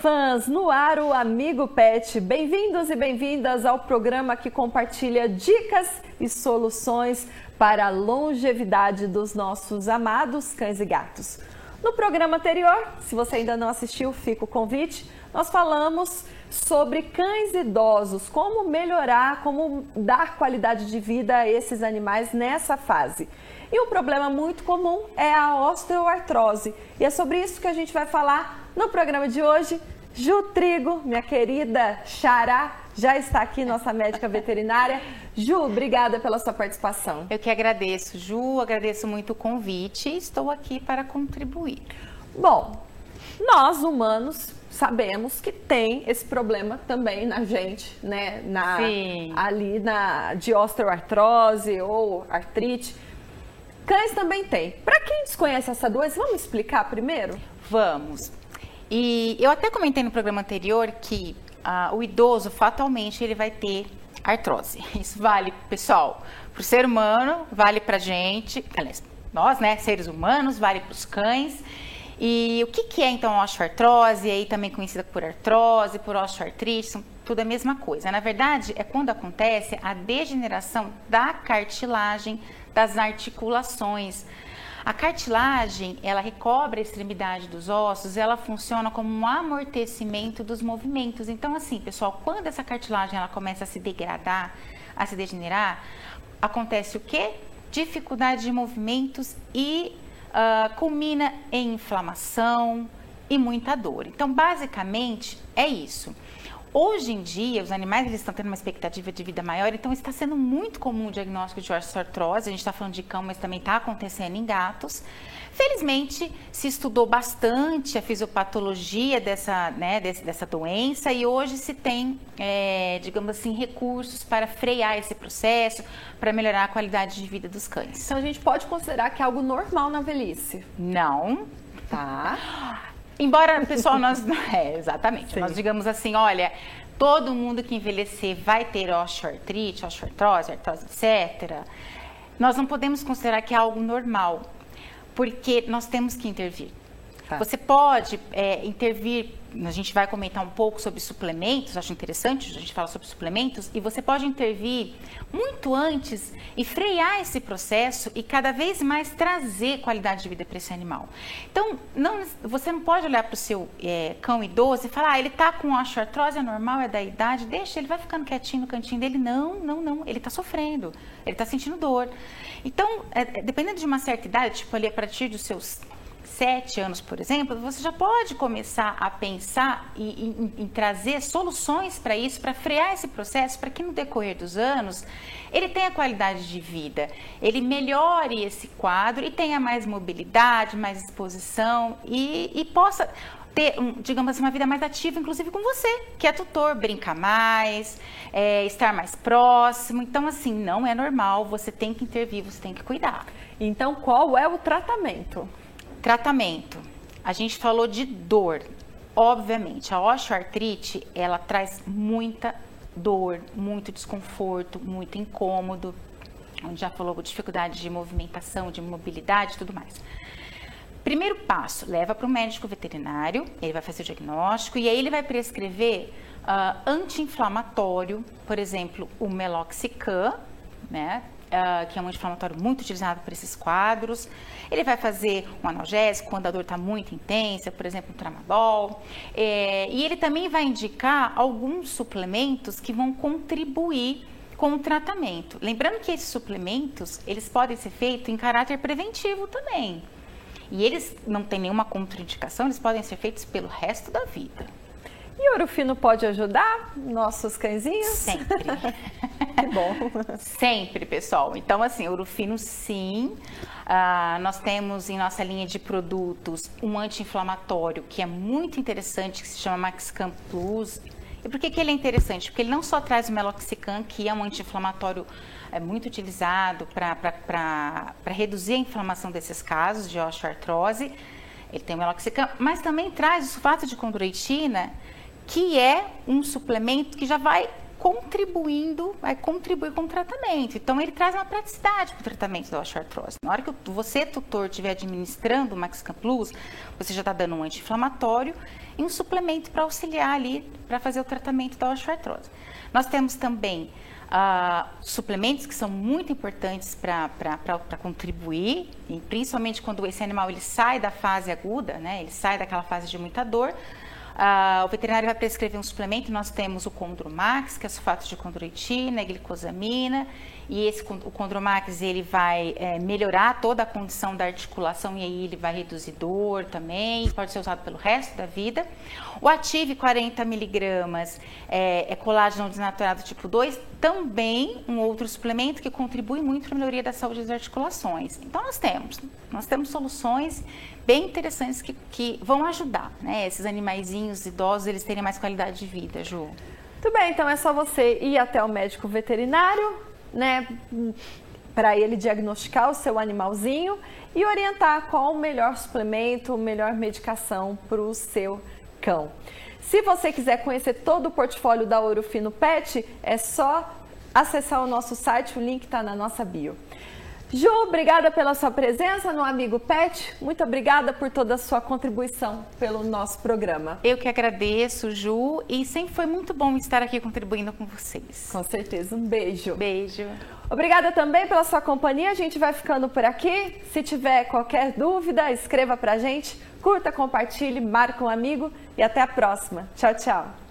fãs, no ar o Amigo Pet. Bem-vindos e bem-vindas ao programa que compartilha dicas e soluções para a longevidade dos nossos amados cães e gatos. No programa anterior, se você ainda não assistiu, fica o convite. Nós falamos sobre cães idosos, como melhorar, como dar qualidade de vida a esses animais nessa fase. E um problema muito comum é a osteoartrose. E é sobre isso que a gente vai falar no programa de hoje, Ju Trigo, minha querida Xará, já está aqui, nossa médica veterinária. Ju, obrigada pela sua participação. Eu que agradeço, Ju, agradeço muito o convite e estou aqui para contribuir. Bom, nós humanos sabemos que tem esse problema também na gente, né? Na, Sim. Ali na, de osteoartrose ou artrite. Cães também tem. Para quem desconhece essa doença, vamos explicar primeiro? Vamos. E eu até comentei no programa anterior que ah, o idoso fatalmente ele vai ter artrose. Isso vale, pessoal, para o ser humano, vale para gente, aliás, nós, né, seres humanos, vale para os cães. E o que, que é então osteoartrose, aí também conhecida por artrose, por osteoartrite, são tudo a mesma coisa. Na verdade, é quando acontece a degeneração da cartilagem das articulações. A cartilagem, ela recobre a extremidade dos ossos, ela funciona como um amortecimento dos movimentos. Então, assim, pessoal, quando essa cartilagem ela começa a se degradar, a se degenerar, acontece o quê? Dificuldade de movimentos e uh, culmina em inflamação e muita dor. Então, basicamente, é isso. Hoje em dia, os animais eles estão tendo uma expectativa de vida maior, então está sendo muito comum o diagnóstico de osteoartrose. A gente está falando de cão, mas também está acontecendo em gatos. Felizmente, se estudou bastante a fisiopatologia dessa, né, dessa doença e hoje se tem, é, digamos assim, recursos para frear esse processo, para melhorar a qualidade de vida dos cães. Então a gente pode considerar que é algo normal na velhice? Não. Tá. Embora, pessoal, nós. É, exatamente. Sim. Nós digamos assim, olha, todo mundo que envelhecer vai ter osteoartrite, osteoartrose, artrose, etc. Nós não podemos considerar que é algo normal, porque nós temos que intervir. Tá. Você pode é, intervir a gente vai comentar um pouco sobre suplementos, acho interessante a gente falar sobre suplementos, e você pode intervir muito antes e frear esse processo e cada vez mais trazer qualidade de vida para esse animal. Então, não, você não pode olhar para o seu é, cão idoso e falar, ah, ele está com osteoartrose, é normal, é da idade, deixa, ele vai ficando quietinho no cantinho dele. Não, não, não, ele está sofrendo, ele está sentindo dor. Então, é, dependendo de uma certa idade, tipo ali a partir dos seus sete anos, por exemplo, você já pode começar a pensar e, em, em trazer soluções para isso, para frear esse processo, para que no decorrer dos anos ele tenha qualidade de vida, ele melhore esse quadro e tenha mais mobilidade, mais exposição e, e possa ter, um, digamos assim, uma vida mais ativa, inclusive com você, que é tutor, brincar mais, é, estar mais próximo. Então, assim, não é normal, você tem que intervir, você tem que cuidar. Então, qual é o tratamento? Tratamento. A gente falou de dor. Obviamente, a osteoartrite, ela traz muita dor, muito desconforto, muito incômodo. A gente já falou dificuldade de movimentação, de mobilidade tudo mais. Primeiro passo, leva para o médico veterinário, ele vai fazer o diagnóstico e aí ele vai prescrever uh, anti-inflamatório, por exemplo, o meloxicam, né? Uh, que é um anti-inflamatório muito utilizado para esses quadros. Ele vai fazer um analgésico quando a dor está muito intensa, por exemplo, um tramadol. É, e ele também vai indicar alguns suplementos que vão contribuir com o tratamento. Lembrando que esses suplementos, eles podem ser feitos em caráter preventivo também. E eles não têm nenhuma contraindicação, eles podem ser feitos pelo resto da vida. E o Orofino pode ajudar nossos cãezinhos? Sempre. que bom. Sempre, pessoal. Então, assim, Orofino sim. Uh, nós temos em nossa linha de produtos um anti-inflamatório que é muito interessante, que se chama Maxcam Plus. E por que, que ele é interessante? Porque ele não só traz o Meloxicam, que é um anti-inflamatório é muito utilizado para reduzir a inflamação desses casos de osteoartrose, ele tem o Meloxicam, mas também traz o sulfato de condroitina, que é um suplemento que já vai contribuindo, vai contribuir com o tratamento. Então, ele traz uma praticidade para o tratamento da osteoartrose. Na hora que você, tutor, estiver administrando o Maxcam Plus, você já está dando um anti-inflamatório e um suplemento para auxiliar ali, para fazer o tratamento da osteoartrose. Nós temos também uh, suplementos que são muito importantes para contribuir, e principalmente quando esse animal ele sai da fase aguda, né, ele sai daquela fase de muita dor, Uh, o veterinário vai prescrever um suplemento, nós temos o Condromax, que é sulfato de condroitina, glicosamina, e esse, o Condromax ele vai é, melhorar toda a condição da articulação e aí ele vai reduzir dor também, pode ser usado pelo resto da vida. O Ative 40 miligramas é, é colágeno desnaturado tipo 2, também um outro suplemento que contribui muito para a melhoria da saúde das articulações. Então nós temos, nós temos soluções bem interessantes que, que vão ajudar, né? Esses animaizinhos idosos, eles terem mais qualidade de vida, Ju. Muito bem, então é só você ir até o médico veterinário, né? Para ele diagnosticar o seu animalzinho e orientar qual o melhor suplemento, melhor medicação para o seu cão. Se você quiser conhecer todo o portfólio da Ouro Fino Pet, é só acessar o nosso site, o link está na nossa bio. Ju, obrigada pela sua presença no Amigo Pet. Muito obrigada por toda a sua contribuição pelo nosso programa. Eu que agradeço, Ju, e sempre foi muito bom estar aqui contribuindo com vocês. Com certeza. Um beijo. Beijo. Obrigada também pela sua companhia. A gente vai ficando por aqui. Se tiver qualquer dúvida, escreva pra gente, curta, compartilhe, marque um amigo e até a próxima. Tchau, tchau.